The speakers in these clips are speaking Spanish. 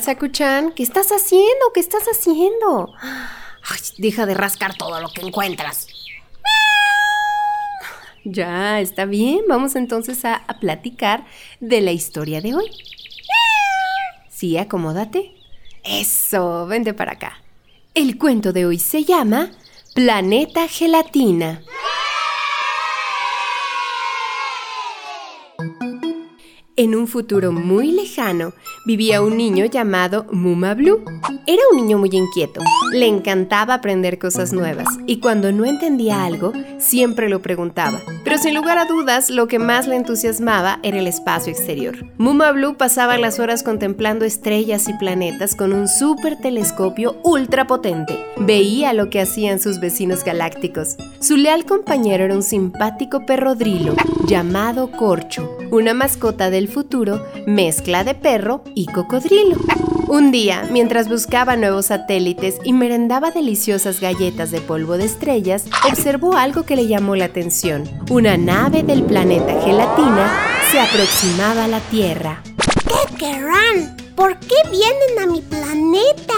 Sakuchan. ¿Qué estás haciendo? ¿Qué estás haciendo? Ay, deja de rascar todo lo que encuentras. Ya, está bien. Vamos entonces a, a platicar de la historia de hoy. Sí, acomódate. Eso, vente para acá. El cuento de hoy se llama Planeta Gelatina. En un futuro muy lejano vivía un niño llamado Muma Blue. Era un niño muy inquieto, le encantaba aprender cosas nuevas y cuando no entendía algo siempre lo preguntaba. Pero sin lugar a dudas lo que más le entusiasmaba era el espacio exterior. Muma Blue pasaba las horas contemplando estrellas y planetas con un super telescopio ultra potente. Veía lo que hacían sus vecinos galácticos. Su leal compañero era un simpático perrodrilo llamado Corcho, una mascota del futuro, mezcla de perro y cocodrilo. Un día, mientras buscaba nuevos satélites y merendaba deliciosas galletas de polvo de estrellas, observó algo que le llamó la atención. Una nave del planeta Gelatina se aproximaba a la Tierra. ¿Qué querrán? ¿Por qué vienen a mi planeta?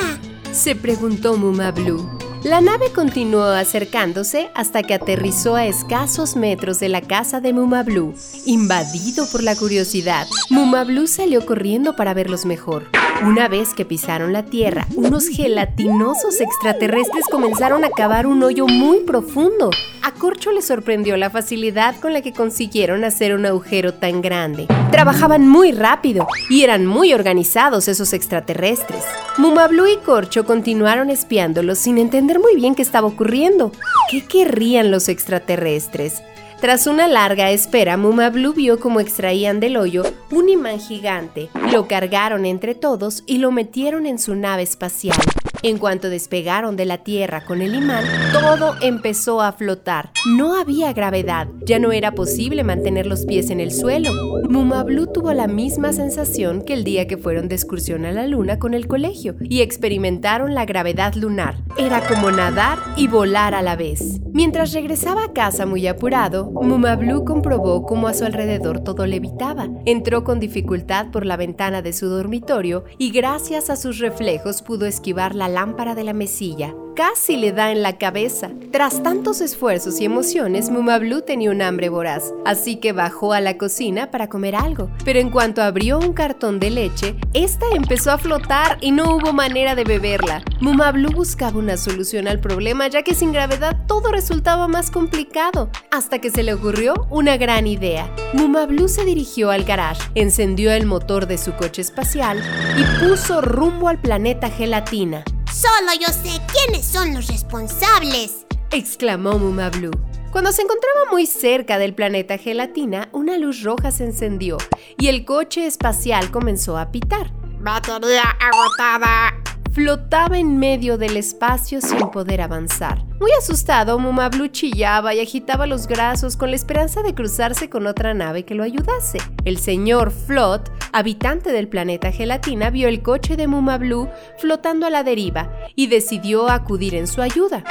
Se preguntó Muma Blue. La nave continuó acercándose hasta que aterrizó a escasos metros de la casa de Muma Blue. Invadido por la curiosidad, Muma Blue salió corriendo para verlos mejor. Una vez que pisaron la tierra, unos gelatinosos extraterrestres comenzaron a cavar un hoyo muy profundo. A Corcho le sorprendió la facilidad con la que consiguieron hacer un agujero tan grande. Trabajaban muy rápido y eran muy organizados esos extraterrestres. Mumablu y Corcho continuaron espiándolos sin entender muy bien qué estaba ocurriendo. ¿Qué querrían los extraterrestres? Tras una larga espera, Mumablu vio cómo extraían del hoyo un imán gigante, lo cargaron entre todos y lo metieron en su nave espacial. En cuanto despegaron de la Tierra con el imán, todo empezó a flotar. No había gravedad, ya no era posible mantener los pies en el suelo. Mumablu tuvo la misma sensación que el día que fueron de excursión a la Luna con el colegio y experimentaron la gravedad lunar. Era como nadar y volar a la vez. Mientras regresaba a casa muy apurado, Mumablu comprobó cómo a su alrededor todo levitaba. Entró con dificultad por la ventana de su dormitorio y gracias a sus reflejos pudo esquivar la lámpara de la mesilla. Casi le da en la cabeza. Tras tantos esfuerzos y emociones, Mumablu tenía un hambre voraz, así que bajó a la cocina para comer algo. Pero en cuanto abrió un cartón de leche, esta empezó a flotar y no hubo manera de beberla. Mumablu buscaba una solución al problema, ya que sin gravedad todo resultaba más complicado, hasta que se le ocurrió una gran idea. Mumablu se dirigió al garage, encendió el motor de su coche espacial y puso rumbo al planeta Gelatina. Solo yo sé quiénes son los responsables. exclamó Mumablu. Cuando se encontraba muy cerca del planeta Gelatina, una luz roja se encendió y el coche espacial comenzó a pitar. Batería agotada. Flotaba en medio del espacio sin poder avanzar. Muy asustado, Mumablu chillaba y agitaba los brazos con la esperanza de cruzarse con otra nave que lo ayudase. El señor Flot, habitante del planeta Gelatina, vio el coche de Mumablu flotando a la deriva y decidió acudir en su ayuda.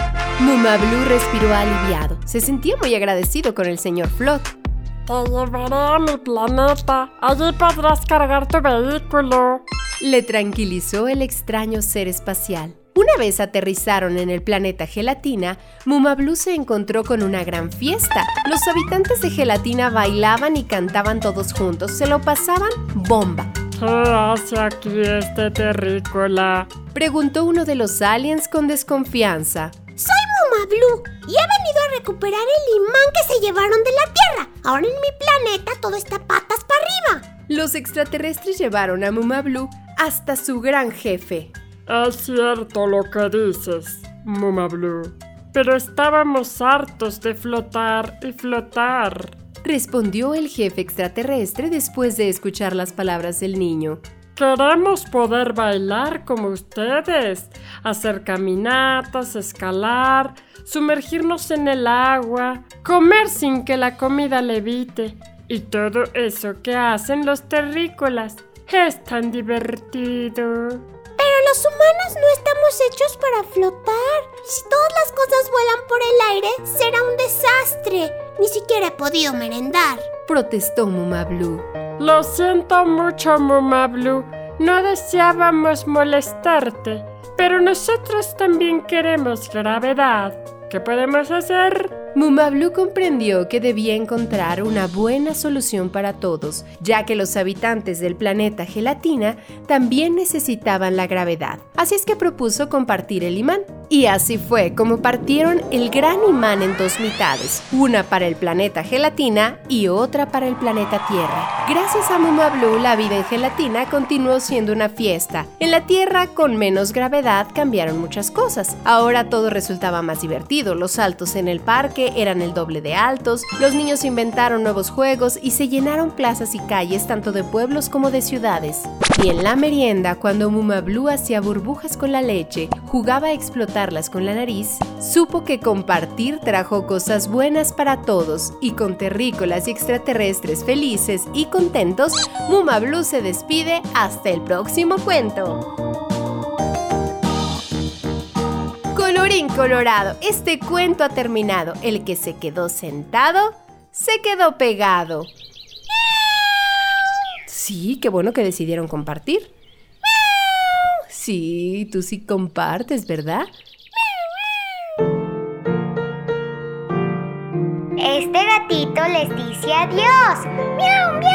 Mumablu respiró aliviado. Se sentía muy agradecido con el señor Flot. Te llevaré a mi planeta. Allí podrás cargar tu vehículo. Le tranquilizó el extraño ser espacial. Una vez aterrizaron en el planeta Gelatina, Mumablu se encontró con una gran fiesta. Los habitantes de Gelatina bailaban y cantaban todos juntos, se lo pasaban bomba. ¿Qué hace aquí este terrícola? Preguntó uno de los aliens con desconfianza. Y he venido a recuperar el imán que se llevaron de la Tierra. Ahora en mi planeta todo está patas para arriba. Los extraterrestres llevaron a Mumablu hasta su gran jefe. Es cierto lo que dices, Mumablu. Pero estábamos hartos de flotar y flotar. Respondió el jefe extraterrestre después de escuchar las palabras del niño. Queremos poder bailar como ustedes, hacer caminatas, escalar, sumergirnos en el agua, comer sin que la comida levite y todo eso que hacen los terrícolas. Es tan divertido. Pero los humanos no estamos hechos para flotar. Si todas las cosas vuelan por el aire, será un desastre. Ni siquiera he podido merendar. Protestó Mumablu. Lo siento mucho, Mumablu. No deseábamos molestarte, pero nosotros también queremos gravedad. ¿Qué podemos hacer? Mumablu comprendió que debía encontrar una buena solución para todos, ya que los habitantes del planeta Gelatina también necesitaban la gravedad. Así es que propuso compartir el imán. Y así fue como partieron el gran imán en dos mitades, una para el planeta Gelatina y otra para el planeta Tierra. Gracias a Mumablu, la vida en Gelatina continuó siendo una fiesta. En la Tierra, con menos gravedad, cambiaron muchas cosas. Ahora todo resultaba más divertido, los saltos en el parque, eran el doble de altos, los niños inventaron nuevos juegos y se llenaron plazas y calles tanto de pueblos como de ciudades. Y en la merienda, cuando Mumablu hacía burbujas con la leche, jugaba a explotarlas con la nariz, supo que compartir trajo cosas buenas para todos y con terrícolas y extraterrestres felices y contentos, Mumablu se despide hasta el próximo cuento. Colorín colorado, este cuento ha terminado. El que se quedó sentado, se quedó pegado. Sí, qué bueno que decidieron compartir. Sí, tú sí compartes, ¿verdad? Este gatito les dice adiós. ¡Miau, miau!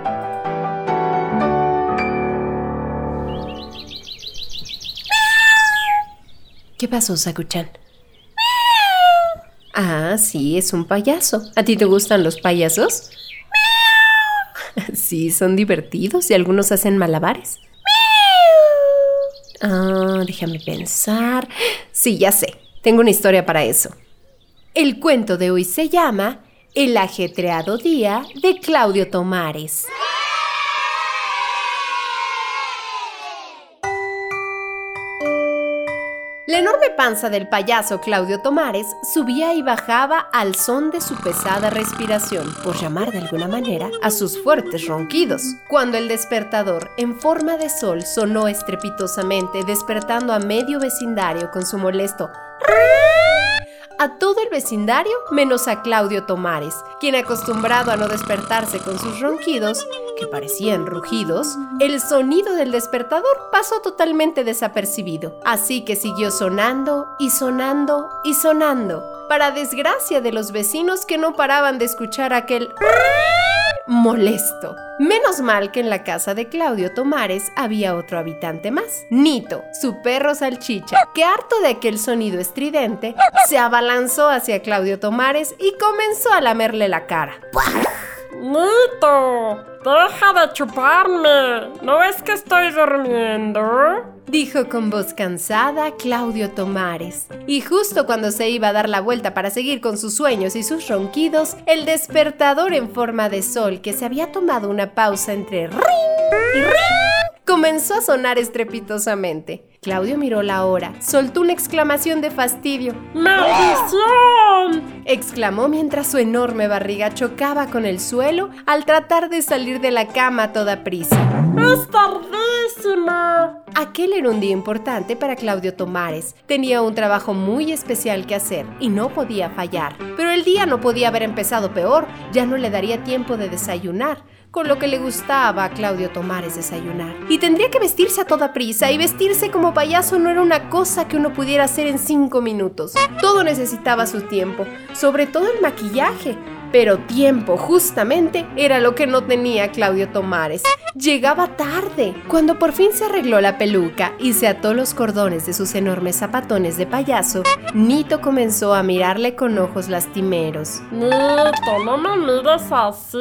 ¿Qué pasó, Sakuchan? Ah, sí, es un payaso. ¿A ti te gustan los payasos? Sí, son divertidos y algunos hacen malabares. Ah, déjame pensar. Sí, ya sé. Tengo una historia para eso. El cuento de hoy se llama El ajetreado día de Claudio Tomares. La enorme panza del payaso Claudio Tomares subía y bajaba al son de su pesada respiración, por llamar de alguna manera a sus fuertes ronquidos. Cuando el despertador en forma de sol sonó estrepitosamente, despertando a medio vecindario con su molesto a todo el vecindario menos a Claudio Tomares, quien acostumbrado a no despertarse con sus ronquidos, que parecían rugidos, el sonido del despertador pasó totalmente desapercibido, así que siguió sonando y sonando y sonando, para desgracia de los vecinos que no paraban de escuchar aquel molesto. Menos mal que en la casa de Claudio Tomares había otro habitante más, Nito, su perro salchicha, que harto de aquel sonido estridente, se abalanzó hacia Claudio Tomares y comenzó a lamerle la cara. ¡Nito! Deja de chuparme. ¿No es que estoy durmiendo? Dijo con voz cansada Claudio Tomares. Y justo cuando se iba a dar la vuelta para seguir con sus sueños y sus ronquidos, el despertador en forma de sol que se había tomado una pausa entre ring y ring comenzó a sonar estrepitosamente. Claudio miró la hora, soltó una exclamación de fastidio. ¡Maldición! exclamó mientras su enorme barriga chocaba con el suelo al tratar de salir de la cama a toda prisa. ¡Es tardísima! Aquel era un día importante para Claudio Tomares. Tenía un trabajo muy especial que hacer y no podía fallar. Pero el día no podía haber empezado peor, ya no le daría tiempo de desayunar con lo que le gustaba a Claudio Tomares desayunar. Y tendría que vestirse a toda prisa y vestirse como payaso no era una cosa que uno pudiera hacer en cinco minutos. Todo necesitaba su tiempo, sobre todo el maquillaje. Pero tiempo, justamente, era lo que no tenía Claudio Tomares. Llegaba tarde. Cuando por fin se arregló la peluca y se ató los cordones de sus enormes zapatones de payaso, Nito comenzó a mirarle con ojos lastimeros. Nito, no me mires así.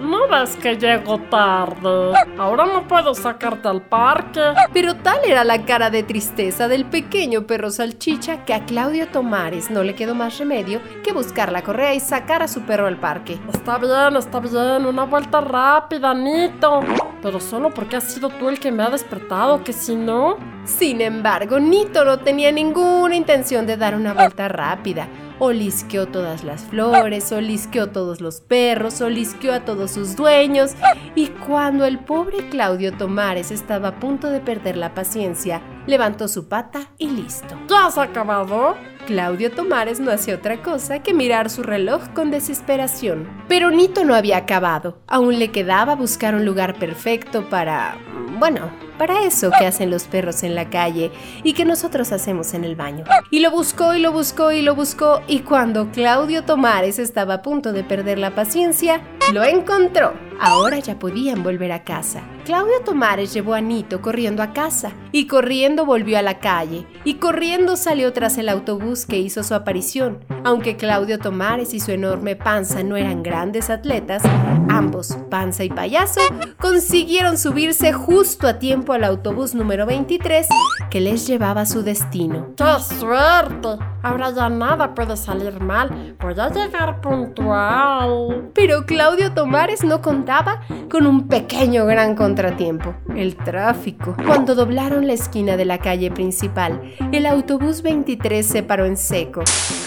No ves que llego tarde. Ahora no puedo sacarte al parque. Pero tal era la cara de tristeza del pequeño perro salchicha que a Claudio Tomares no le quedó más remedio que buscar la correa y sacar a su perro al parque. Está bien, está bien. Una vuelta rápida, Nito. Pero solo porque has sido tú el que me ha despertado, que si no... Sin embargo, Nito no tenía ninguna intención de dar una vuelta rápida. Olisqueó todas las flores, olisqueó todos los perros, olisqueó a todos sus dueños. Y cuando el pobre Claudio Tomares estaba a punto de perder la paciencia, levantó su pata y listo. ¿Ya has acabado? Claudio Tomares no hacía otra cosa que mirar su reloj con desesperación. Pero Nito no había acabado. Aún le quedaba buscar un lugar perfecto para... bueno, para eso que hacen los perros en la calle y que nosotros hacemos en el baño. Y lo buscó y lo buscó y lo buscó y cuando Claudio Tomares estaba a punto de perder la paciencia, lo encontró. Ahora ya podían volver a casa. Claudio Tomares llevó a Nito corriendo a casa y corriendo volvió a la calle y corriendo salió tras el autobús que hizo su aparición. Aunque Claudio Tomares y su enorme panza no eran grandes atletas, ambos, panza y payaso, consiguieron subirse justo a tiempo al autobús número 23 que les llevaba a su destino. ¡Qué suerte! Ahora ya nada puede salir mal. Voy a llegar puntual. Pero Claudio Tomares no contaba con un pequeño gran contratiempo, el tráfico. Cuando doblaron la esquina de la calle principal, el autobús 23 se paró en seco,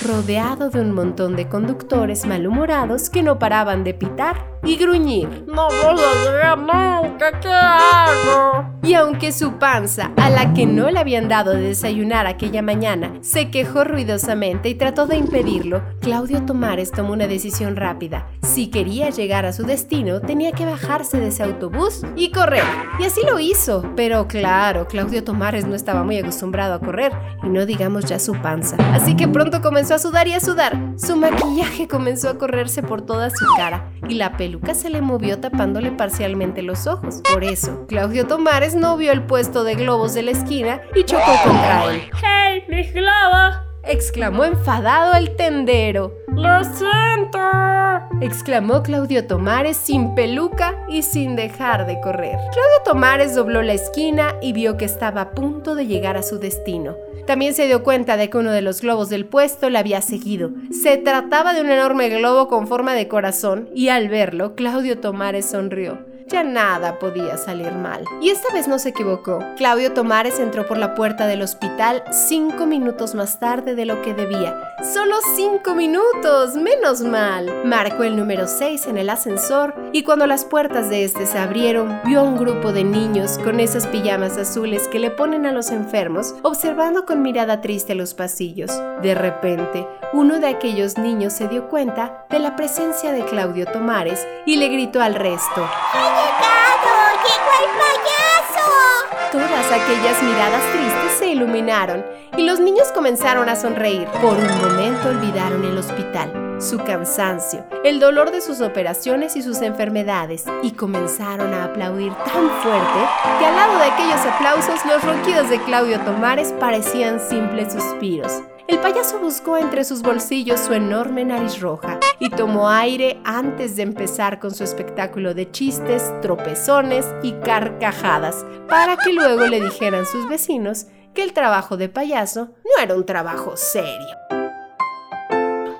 rodeado de un montón de conductores malhumorados que no paraban de pitar y gruñir. No voy a llegar nunca, ¿qué hago? Y aunque su panza, a la que no le habían dado de desayunar aquella mañana, se quejó y trató de impedirlo, Claudio Tomares tomó una decisión rápida. Si quería llegar a su destino, tenía que bajarse de ese autobús y correr. Y así lo hizo. Pero claro, Claudio Tomares no estaba muy acostumbrado a correr, y no digamos ya su panza. Así que pronto comenzó a sudar y a sudar. Su maquillaje comenzó a correrse por toda su cara, y la peluca se le movió tapándole parcialmente los ojos. Por eso, Claudio Tomares no vio el puesto de globos de la esquina y chocó contra él. ¡Hey, mis globos! Exclamó enfadado el tendero. ¡Lo siento! exclamó Claudio Tomares sin peluca y sin dejar de correr. Claudio Tomares dobló la esquina y vio que estaba a punto de llegar a su destino. También se dio cuenta de que uno de los globos del puesto le había seguido. Se trataba de un enorme globo con forma de corazón y al verlo, Claudio Tomares sonrió. Ya nada podía salir mal. Y esta vez no se equivocó. Claudio Tomares entró por la puerta del hospital cinco minutos más tarde de lo que debía. ¡Solo cinco minutos! ¡Menos mal! Marcó el número 6 en el ascensor y cuando las puertas de este se abrieron, vio a un grupo de niños con esas pijamas azules que le ponen a los enfermos, observando con mirada triste los pasillos. De repente, uno de aquellos niños se dio cuenta de la presencia de Claudio Tomares y le gritó al resto. ¡Llegó el payaso! Todas aquellas miradas tristes se iluminaron y los niños comenzaron a sonreír. Por un momento olvidaron el hospital. su cansancio, el dolor de sus operaciones y sus enfermedades, y comenzaron a aplaudir tan fuerte que al lado de aquellos aplausos los ronquidos de Claudio Tomares parecían simples suspiros. El payaso buscó entre sus bolsillos su enorme nariz roja y tomó aire antes de empezar con su espectáculo de chistes, tropezones y carcajadas, para que luego le dijeran sus vecinos que el trabajo de payaso no era un trabajo serio.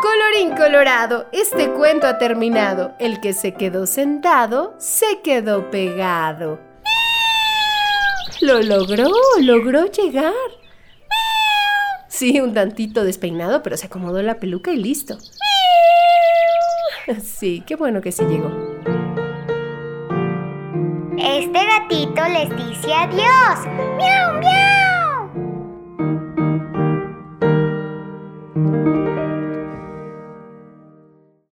Colorín colorado, este cuento ha terminado. El que se quedó sentado, se quedó pegado. Lo logró, logró llegar. Sí, un tantito despeinado, pero se acomodó la peluca y listo. Sí, qué bueno que sí llegó. Este gatito les dice adiós. ¡Miau, miau!